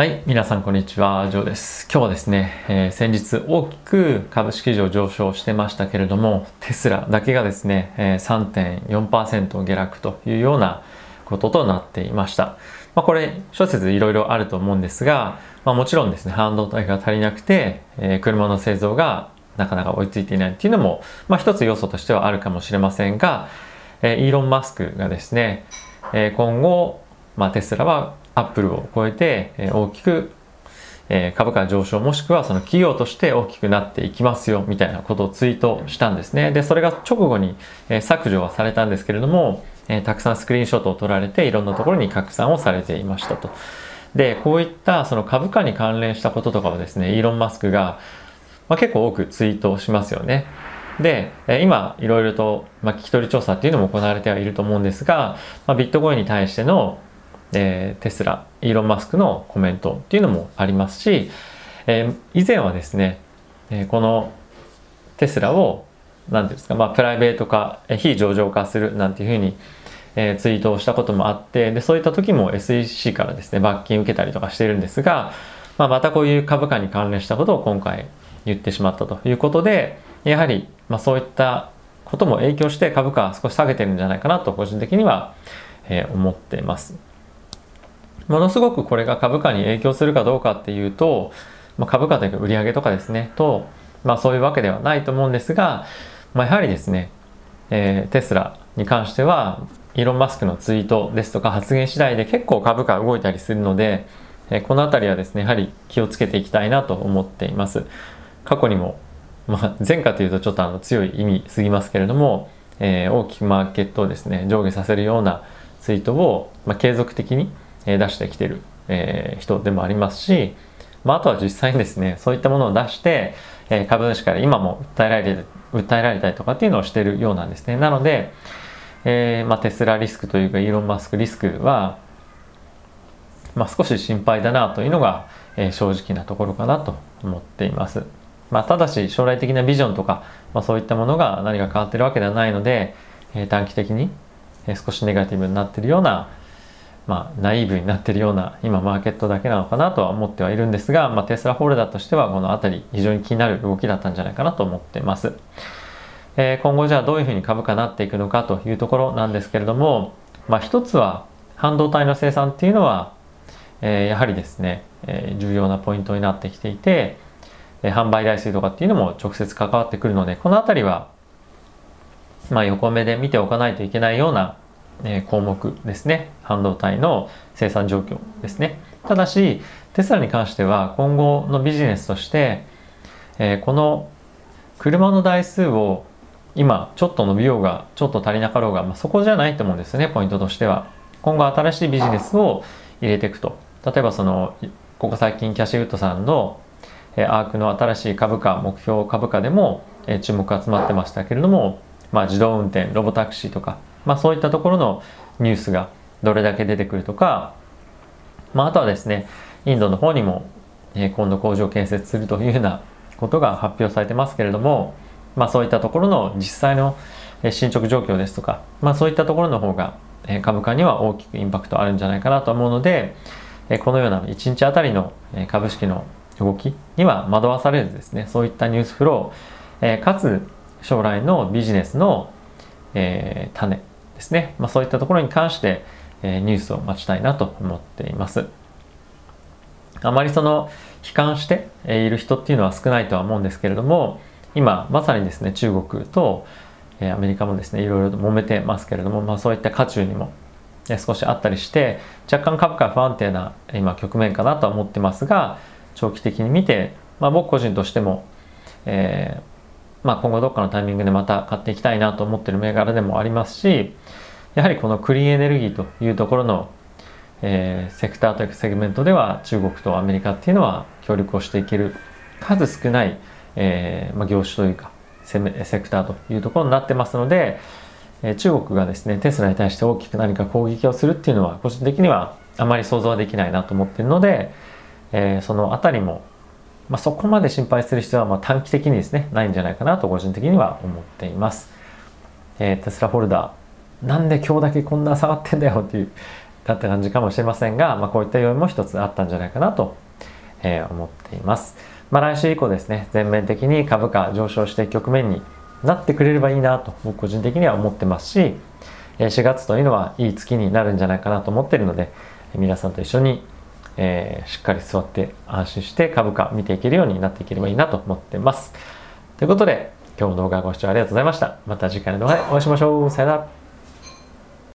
はい、皆さんこんにちは、ジョーです。今日はですね、えー、先日大きく株式市場上昇してましたけれども、テスラだけがですね、えー、3.4%下落というようなこととなっていました。まあ、これ、諸説いろいろあると思うんですが、まあ、もちろんですね、半導体が足りなくて、えー、車の製造がなかなか追いついていないっていうのも、まあ、一つ要素としてはあるかもしれませんが、えー、イーロン・マスクがですね、え、今後、まあ、テスラはアップルを超えて、え大きく、え株価上昇もしくはその企業として大きくなっていきますよみたいなことをツイートしたんですね。で、それが直後に、え削除はされたんですけれども、えたくさんスクリーンショットを撮られていろんなところに拡散をされていましたと。で、こういったその株価に関連したこととかをですね、イーロン・マスクが、まあ、結構多くツイートしますよね。で、今いろいろと、まあ、聞き取り調査っていうのも行われてはいると思うんですが、まあ、ビットコインに対してのえー、テスライーロン・マスクのコメントっていうのもありますし、えー、以前はですね、えー、このテスラを何ていうんですか、まあ、プライベート化非上場化するなんていうふうに、えー、ツイートをしたこともあってでそういった時も SEC からですね罰金受けたりとかしてるんですが、まあ、またこういう株価に関連したことを今回言ってしまったということでやはり、まあ、そういったことも影響して株価は少し下げてるんじゃないかなと個人的には、えー、思っています。ものすごくこれが株価に影響するかどうかっていうと、まあ、株価というか売上とかですねと、まあ、そういうわけではないと思うんですが、まあ、やはりですね、えー、テスラに関してはイーロン・マスクのツイートですとか発言次第で結構株価動いたりするので、えー、この辺りはですねやはり気をつけていきたいなと思っています。過去にも、まあ、前科というとちょっとあの強い意味すぎますけれども、えー、大きくマーケットをですね上下させるようなツイートを、まあ、継続的に出してきてる、え、人でもありますし、まあ、あとは実際にですねそういったものを出して、え、株主から今も訴えられ訴えられたりとかっていうのをしてるようなんですね。なので、えーまあ、テスラリスクというかイーロン・マスクリスクは、まあ、少し心配だなというのが、え、正直なところかなと思っています、まあ、ただし将来的なビジョンとか、まあ、そういったものが何か変わってるわけではないので、え、短期的に、少しネガティブになってるようなまあ、ナイーブになってるような今マーケットだけなのかなとは思ってはいるんですが、まあ、テスラホルダーとしてはこの辺り非常に気になる動きだったんじゃないかなと思ってます。えー、今後じゃあどういうふうに株価になっていくのかというところなんですけれども、まあ、一つは半導体の生産っていうのは、えー、やはりですね、えー、重要なポイントになってきていて、え販売台数とかっていうのも直接関わってくるのでこの辺りはまあ横目で見ておかないといけないようなえ項目ですね。半導体の生産状況ですね。ただしテスラに関しては今後のビジネスとして、えこの車の台数を今ちょっと伸びようがちょっと足りなかろうが、まあ、そこじゃないと思うんですねポイントとしては。今後新しいビジネスを入れていくと。例えばそのここ最近キャシーウッドさんのえアークの新しい株価目標株価でもえ注目が集まってましたけれども、まあ、自動運転ロボタクシーとかまあ、そういったところのニュースがどれだけ出てくるとか、まあ、あとはですねインドの方にも、えー、今度工場建設するというようなことが発表されてますけれども、まあ、そういったところの実際の進捗状況ですとか、まあ、そういったところの方が株価には大きくインパクトあるんじゃないかなと思うのでこのような1日あたりの株式の動きには惑わされずですねそういったニュースフローかつ将来のビジネスの、種ですね、まあ、そういったところに関して、えー、ニュースを待ちたいなと思っています。あまりその悲観している人っていうのは少ないとは思うんですけれども今まさにですね中国とアメリカもですねいろいろと揉めてますけれども、まあ、そういった渦中にも少しあったりして若干株価不安定な今局面かなとは思ってますが長期的に見て、まあ、僕個人としても、えまあ、今後どっかのタイミングでまた買っていきたいなと思ってる銘柄でもありますしやはりこのクリーンエネルギーというところの、えー、セクターというかセグメントでは中国とアメリカっていうのは協力をしていける数少ない、えーまあ、業種というかセセクターというところになってますので、えー、中国がですねテスラに対して大きく何か攻撃をするっていうのは個人的にはあまり想像はできないなと思っているので、えー、その辺りもまあ、そこまで心配する必要はま短期的にですねないんじゃないかなと個人的には思っています、えー、テスラホルダーなんで今日だけこんな下がってんだよっていうだった感じかもしれませんが、まあ、こういった要因も一つあったんじゃないかなと、えー、思っています。まあ、来週以降ですね、全面的に株価上昇して局面になってくれればいいなと僕個人的には思ってますし、4月というのはいい月になるんじゃないかなと思ってるので、皆さんと一緒に、えー、しっかり座って安心して株価見ていけるようになっていければいいなと思ってます。ということで、今日の動画ご視聴ありがとうございました。また次回の動画でお会いしましょう。さよなら。